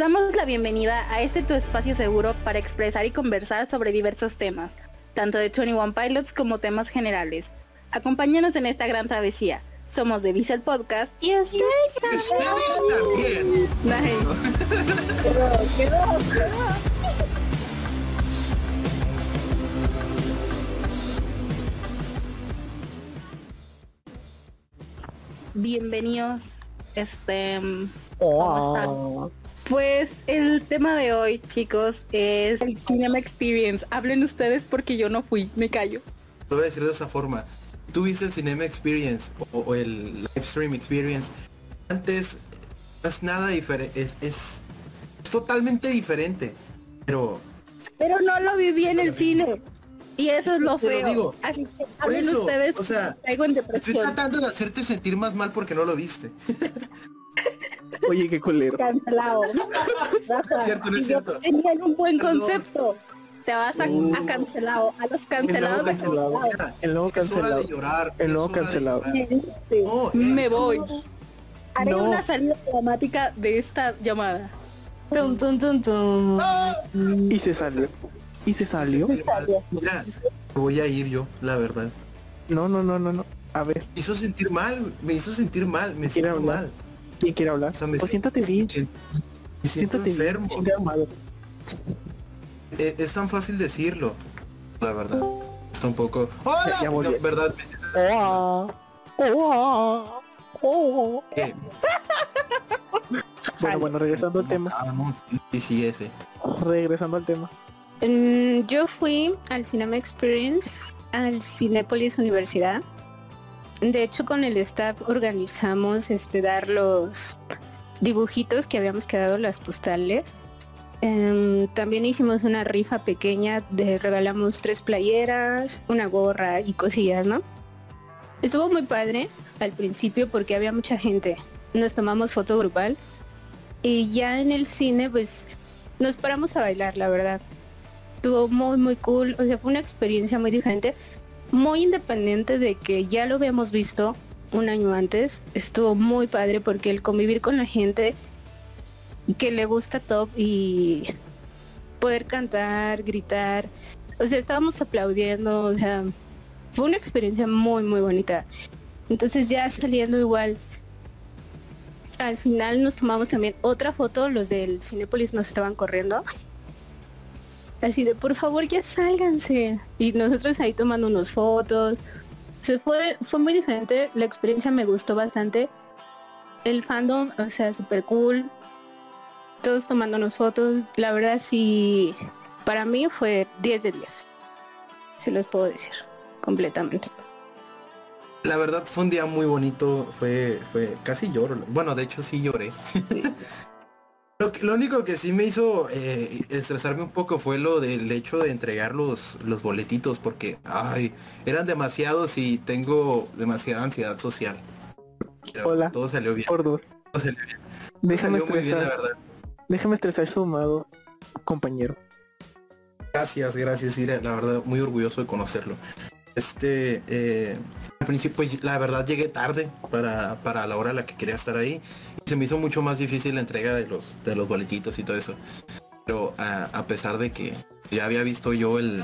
damos la bienvenida a este tu espacio seguro para expresar y conversar sobre diversos temas, tanto de 21 Pilots como temas generales. Acompáñanos en esta gran travesía. Somos de Visa Podcast y ustedes también. Bienvenidos. Este, ¿cómo están? Pues el tema de hoy, chicos, es el Cinema Experience. Hablen ustedes porque yo no fui, me callo. Lo voy a decir de esa forma. Tú viste el Cinema Experience o, el Live Stream Experience. Antes no es nada diferente, es, es, totaltamente diferente. Pero... Pero no lo viví en el cine. Y eso es lo feo. Así que hablen ustedes. O sea, estoy tratando de hacerte sentir más mal porque no lo viste. Oye, qué culero. Cancelado. cierto, no es cierto. Tenían un buen concepto. Te vas a, uh. a, cancelado, a los cancelados. El nuevo cancelado. El nuevo cancelado. Llorar, el nuevo cancelado. Me voy. Haré una salida dramática de esta llamada. Tum, tum, tum, tum. Y se salió. Y se salió. Mira, voy a ir yo, la verdad. No, no, no, no, no. A ver. Me hizo sentir mal, me hizo sentir mal, me siento mal. ¿Quién quiere hablar? pues siéntate bien. siéntate enfermo. Eh, es, tan fácil decirlo, la verdad. Está un poco. ¡Hola! Ya, ¿Verdad? bueno, bueno, regresando al tema. Sí, sí, ese. Regresando al tema. Mm, yo fui al Cinema Experience, al Cinepolis Universidad. De hecho, con el staff organizamos este dar los dibujitos que habíamos quedado las postales. Em, también hicimos una rifa pequeña, de regalamos tres playeras, una gorra y cosillas, ¿no? Estuvo muy padre al principio porque había mucha gente. Nos tomamos foto grupal y ya en el cine pues nos paramos a bailar, la verdad. Estuvo muy muy cool, o sea, fue una experiencia muy diferente muy independiente de que ya lo habíamos visto un año antes, estuvo muy padre porque el convivir con la gente que le gusta top y poder cantar, gritar, o sea, estábamos aplaudiendo, o sea, fue una experiencia muy, muy bonita. Entonces ya saliendo igual, al final nos tomamos también otra foto, los del Cinépolis nos estaban corriendo así de por favor ya sálganse. Y nosotros ahí tomando unas fotos. Se fue, fue muy diferente, la experiencia me gustó bastante. El fandom, o sea, súper cool. Todos tomándonos fotos. La verdad sí, para mí fue 10 de 10. Se los puedo decir, completamente. La verdad fue un día muy bonito, fue, fue, casi lloro. Bueno, de hecho sí lloré. Lo, único que sí me hizo eh, estresarme un poco fue lo del hecho de entregar los, los boletitos porque ay, eran demasiados y tengo demasiada ansiedad social. Hola. Todo salió bien. Por dos. Todo salió bien. Déjame estresar. Déjame estresar sumado, compañero. Gracias, gracias, Ira. La verdad, muy orgulloso de conocerlo. Este, eh, al principio, la verdad, llegué tarde para, para la hora a la que quería estar ahí. Y se me hizo mucho más difícil la entrega de los, de los boletitos y todo eso. Pero a, pesar de que ya había visto yo el,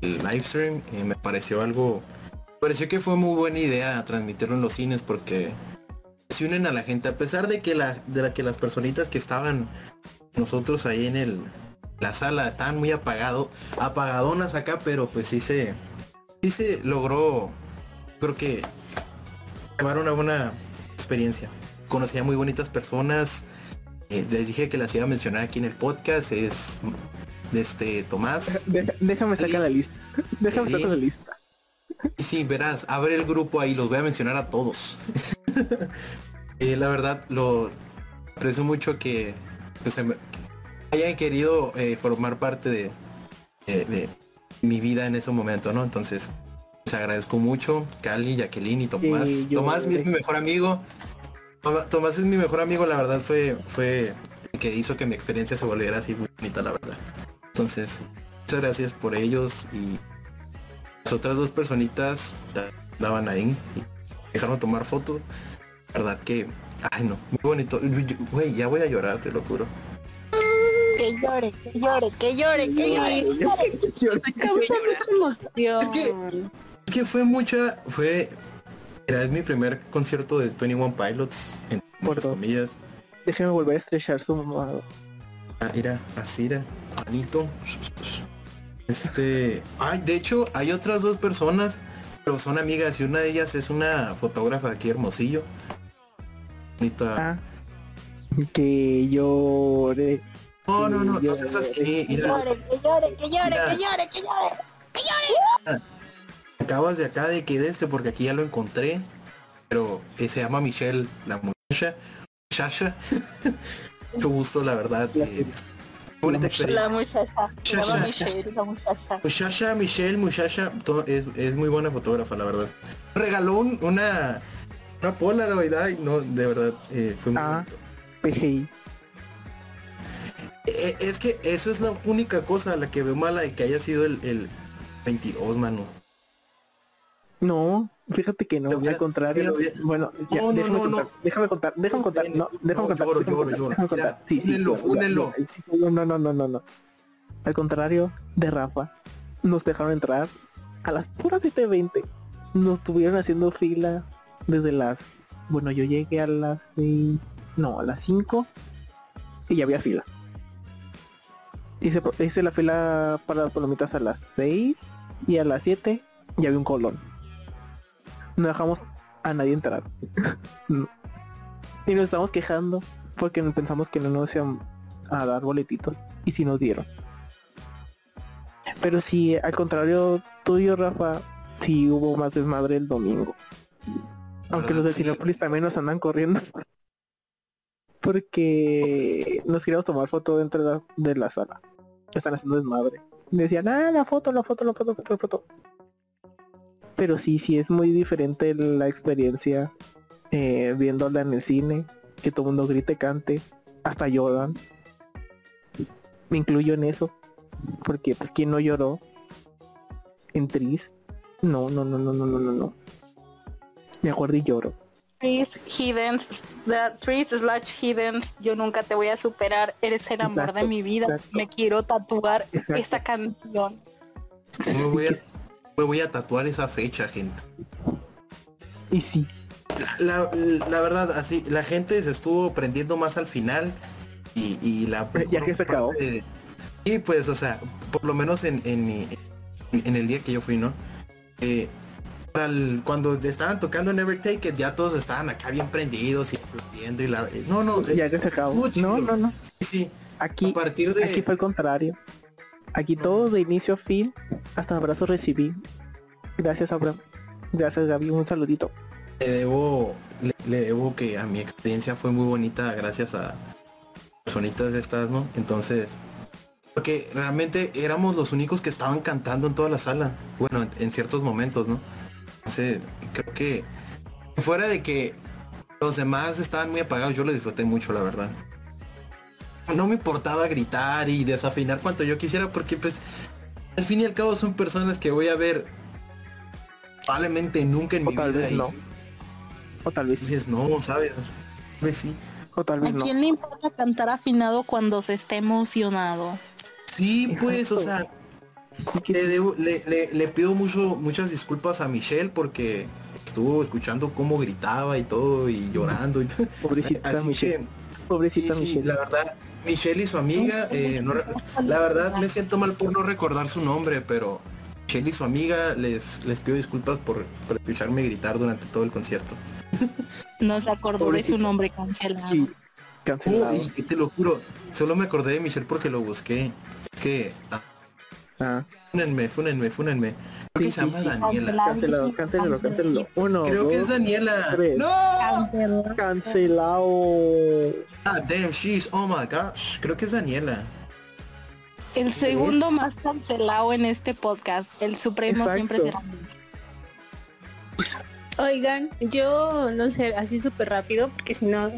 el live stream, eh, me pareció algo... pareció que fue muy buena idea transmitirlo en los cines porque se unen a la gente. A pesar de que, la, de la, que las personitas que estaban nosotros ahí en el, la sala estaban muy apagado, apagadonas acá, pero pues sí se sí se logró, creo que, llevar una buena experiencia. Conocí a muy bonitas personas. Eh, les dije que las iba a mencionar aquí en el podcast. Es de este Tomás. déjame sacar la lista. Déjame sacar la lista. Y sí, verás, abre el grupo ahí, los voy a mencionar a todos. eh, la verdad, lo aprecio mucho que hayan querido eh, formar parte de, de, mi vida en ese momento, ¿no? Entonces, les agradezco mucho, Cali, Jacqueline y Tomás. Tomás es mi mejor amigo. Tomás es mi mejor amigo, la verdad fue, fue el que hizo que mi experiencia se volviera así muy bonita, la verdad. Entonces, muchas gracias por ellos y las otras dos personitas daban ahí y dejaron tomar fotos. La verdad que, ay no, muy bonito. Güey, ya voy a llorar, te lo juro. Que llore, que llore, que llore, que llore. Causa mucha emoción. Es que, es que fue mucha, fue, era, es mi primer concierto de 21 Pilots, en Por muchas dos. comillas. Déjeme volver a estrechar su mamá. Ah, era, así era, manito. Este, ay, de hecho, hay otras dos personas, pero son amigas y una de ellas es una fotógrafa aquí hermosillo. Bonita. Ah, que llore. No, no, no, no seas así. Que llore, que llore, que llore, Mira. que llore, que llore. acabas de acá de que de este, porque aquí ya lo encontré. Pero eh, se llama Michelle, la muchacha. Muchacha. Mucho gusto, la verdad. eh, bonita experiencia. La muchacha, Muchacha. Michelle, la muchacha. Muchacha, Michelle, muchacha, to- es, es muy buena fotógrafa, la verdad. Regaló un- una una Polaroid, ay, no, de verdad, eh, fue muy Ah. bonito. PGI. Eh, es que eso es la única cosa a la que veo mala de que haya sido el, el 22, mano. No, fíjate que no, hubiera- al contrario. Bueno, ya, No, no, déjame, no, contar, no. déjame contar, déjame contar, no, déjame No, contar, lloro, déjame lloro, contar, lloro. déjame contar. Ya, Sí, sí, únelo, ya, únelo. no, no, no, no, no. Al contrario de Rafa, nos dejaron entrar a las puras 7.20. Nos estuvieron haciendo fila desde las... Bueno, yo llegué a las 6... No, a las 5 y ya había fila. Hice, hice la fila para las palomitas a las 6 y a las 7 ya había un colón. No dejamos a nadie entrar. No. Y nos estamos quejando porque pensamos que no nos iban a dar boletitos y si nos dieron. Pero si al contrario tuyo, Rafa, sí hubo más desmadre el domingo. Aunque los de. Cinepolis también nos andan corriendo. Porque nos queríamos tomar foto dentro de la, de la sala. Están haciendo desmadre. Decían, ah, la foto, la foto, la foto, la foto, la foto. Pero sí, sí es muy diferente la experiencia eh, viéndola en el cine. Que todo el mundo grite, cante. Hasta lloran. Me incluyo en eso. Porque pues quien no lloró en Tris. No, no, no, no, no, no, no, no. Me acuerdo y lloro. Trees, Hiddens, the Trees slash Hiddens, yo nunca te voy a superar, eres el amor Exacto, de mi vida, exacto. me quiero tatuar Exacto. esta canción. Me voy, a, Que- me voy a tatuar esa fecha, gente. Y sí, La, la- la verdad, así, la gente se estuvo prendiendo más al final y, y la... Ya que se acabó. Y pues, o sea, por lo menos en, en, en el día que yo fui, ¿no? Eh, al- cuando estaban tocando Never Take It, ya todos estaban acá bien prendidos y aplaudiendo y la... eh, No, no, eh, ya que se acabó. estuvo chido. No, no, no. sí, sí. Aquí, A partir de... aquí fue el contrario. Aquí todo de inicio a fin, hasta abrazo recibí. Gracias Abraham. Gracias Gaby, un saludito. le debo le, le debo que a mi experiencia fue muy bonita gracias a personitas de estas no entonces porque realmente éramos los únicos que estaban cantando en toda la sala bueno en, en ciertos momentos no entonces creo que fuera de que los demás estaban muy apagados yo lo disfruté mucho la verdad no me importaba gritar y desafinar cuanto yo quisiera porque pues al fin y al cabo son personas que voy a ver probablemente nunca en O mi tal vida vez y- no. O tal vez. Dices, no, ¿sabes? Tal vez sí. O tal ¿A vez no. quién le importa cantar afinado cuando se esté emocionado? Sí, pues, o sea, Sí que le, sí. debo- le, le- le pido mucho, muchas disculpas a Michelle porque estuvo escuchando cómo gritaba y todo y llorando y todo. Pobrecita Así Michelle. que, Pobrecita sí, sí, Michelle. la verdad, Michelle y su amiga, eh, no la verdad me siento mal por no recordar su nombre, pero Michelle y su amiga les, les pido disculpas por, por escucharme gritar durante todo el concierto. No se acordó de su nombre cancelado. Sí, cancelado. Oh, y, y te lo juro, solo me acordé de Michelle porque lo busqué. Que, ah, Ah, fúnenme, fúnenme, fúnenme. Creo Sí, que se sí, llama sí. Daniela. cancelado, cancelado, cancelado. Uno, Creo que es dos, Daniela. tres. No. Cancelado. Cancelado. Ah, damn, she's, oh my gosh. Creo que es Daniela. El segundo más cancelado en este podcast. El supremo Exacto. siempre será. Oigan, yo no sé, así súper rápido, porque si no,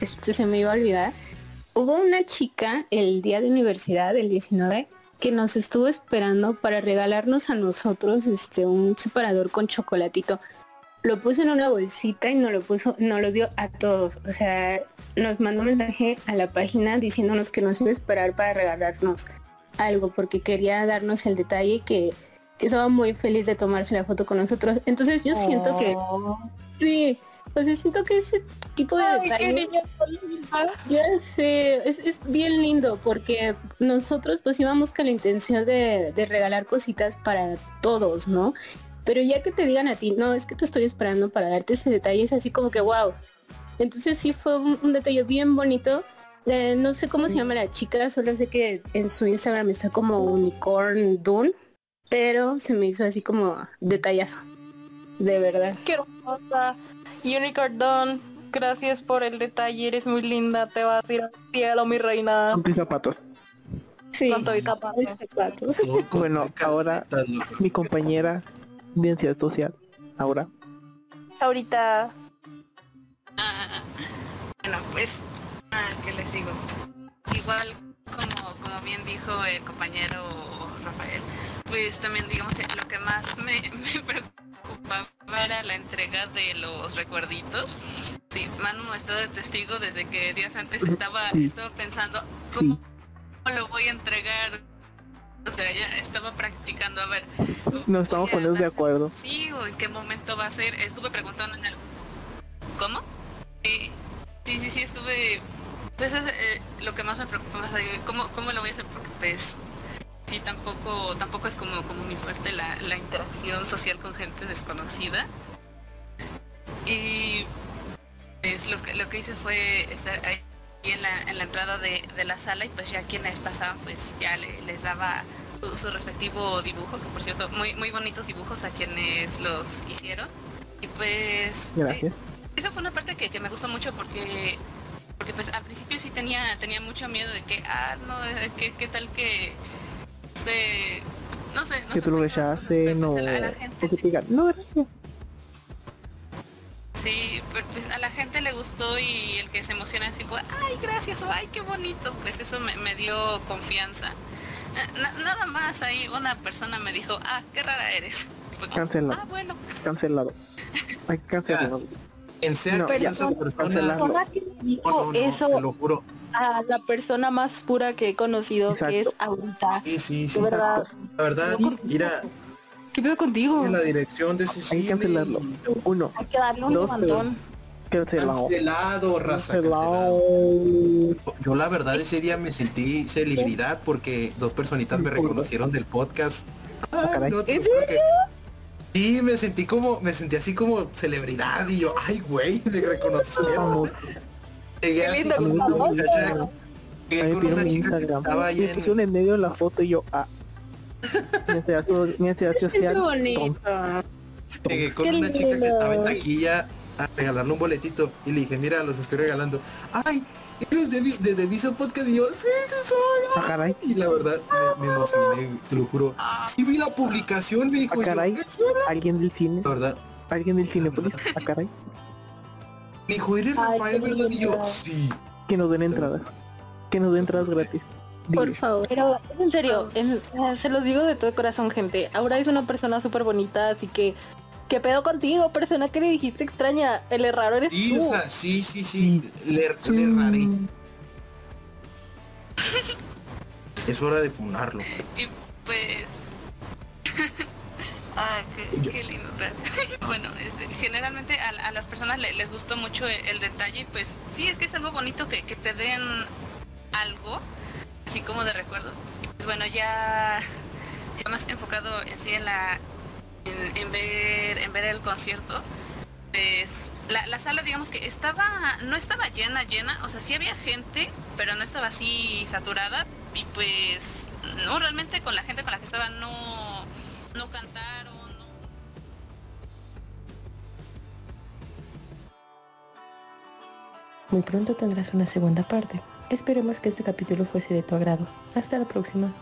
este se me iba a olvidar. Hubo una chica el día de universidad, el 19, que nos estuvo esperando para regalarnos a nosotros este un separador con chocolatito. lo puso en una bolsita y nos lo puso, nos lo dio a todos. O sea, nos mandó un mensaje a la página diciéndonos que nos iba a esperar para regalarnos algo porque quería darnos el detalle que, que estaba muy feliz de tomarse la foto con nosotros. Entonces yo siento que Oh. Sí, pues siento que ese tipo de Ay, qué detalle niña tan linda. ya sé, es, es bien lindo porque nosotros pues íbamos con la intención de, de regalar cositas para todos, ¿no? Pero ya que te digan a ti, no, es que te estoy esperando para darte ese detalle, es así como que wow. Entonces sí fue un, un detalle bien bonito. Eh, no sé cómo se llama la chica, solo sé que en su Instagram está como Unicorn Dune, pero se me hizo así como detallazo. De verdad. Qué hermosa. Unicorn Dawn, gracias por el detalle, eres muy linda, te vas a ir al cielo, mi reina. Con tus zapatos. Sí. Con y zapatos. Mis zapatos. Bueno, ahora-. Mi compañera de ansiedad social. Ahora. Ahorita, Ah, bueno, pues, ah, ¿qué les digo? Igual, como, como bien dijo el compañero Rafael, pues también digamos que lo que más me, me preocupaba era la entrega de los recuerditos. Sí, Manu está de testigo desde que días antes estaba, Sí. estaba pensando Sí. cómo lo voy a entregar. O sea, ya estaba practicando, a ver. Nos estamos poniendo de acuerdo. Sí, o en qué momento va a ser. Estuve preguntando en el... ¿Cómo? Sí, sí, sí, sí, estuve... Pues eso es eh, lo que más me preocupa más. ¿Cómo, ¿Cómo lo voy a hacer? Porque pues... Sí, tampoco, tampoco es como, como mi fuerte la, la interacción social con gente desconocida. Y pues lo que, lo que hice fue estar ahí en la, en la entrada de, de la sala y pues ya quienes pasaban pues ya le- les daba su, su respectivo dibujo, que por cierto, muy, muy bonitos dibujos a quienes los hicieron. Y pues eh, esa fue una parte que, que me gustó mucho porque porque pues al principio sí tenía tenía mucho miedo de que ah no eh, qué, qué tal que se no sé no Que tú lo qué no- rechacen o, pues, a la- o gente que te digan, no, gracias. Sí, pero pues a la gente le gustó y el que se emociona así como, ay, gracias, o ay, qué bonito, pues eso me, me dio confianza. Na- nada más ahí una persona me dijo, ah, qué rara eres. Como, Cancelado. Ah, bueno. Cancelado. Hay que cancelarlo. En sea No, ya, sea esa persona, cancelarlo. persona que me dijo no, no, te eso lo juro. A la persona más pura que he conocido, que es ahorita. Sí, sí, De sí. verdad. La verdad, mira, ¿Qué pedo contigo? en la dirección de ese Hay que cancelarlo. Uno, Hay que darle un levantón. cancelado. Cancelado, raza, Cancelado. cancelado. Yo la verdad ese día me sentí celebridad porque dos personitas me reconocieron del podcast. Ah, caray. no te ¿En lo juro que- Sí, me sentí como, me sentí así como celebridad y yo, ay güey, me reconocieron. Famoso. Llegué Qué así con una muchacha, llegué con una mi chica que Instagram. estaba ahí Me en, pusieron en medio de la foto y yo, ah. Mi ansiedad, so- mi ansiedad Qué social. bonito. llegué con Qué una chica que estaba en lindo. taquilla a regalarle un boletito y le dije, mira, los estoy regalando. Ay, eres de, de, de Viso Podcast y yo, sí, sí soy. Ah, caray. Y la verdad me, me emocioné, te lo juro. Sí vi la publicación, me dijo. Ah, yo, caray. "¿En serio?". Alguien del cine. La verdad, Alguien del cine, pues. Ah, caray. Me dijo, ¿eres Rafael, verdad? Y yo, sí. Que nos den entradas. Que nos den entradas gratis. Por favor. Pero en serio, en- eh, se los digo de todo corazón, gente. Aura es una persona súper bonita, así que ¿qué pedo contigo, persona que le dijiste extraña? El error eres Sí, tú. o sea, sí, sí, sí. Le, le raré. Mm, Es hora de funarlo. Y pues... Ay, qué, qué lindo. bueno, este, generalmente a, a las personas le- les gustó mucho el, el detalle, y pues sí, es que es algo bonito que, que te den algo, así como de recuerdo. Y pues bueno, ya, ya más enfocado en sí en la en, en ver en ver el concierto. Pues la, la sala digamos que estaba no estaba llena llena o sea sí había gente pero no estaba así saturada y pues no realmente con la gente con la que estaba no no cantaron Muy pronto tendrás una segunda parte. Esperemos que este capítulo fuese de tu agrado. Hasta la próxima.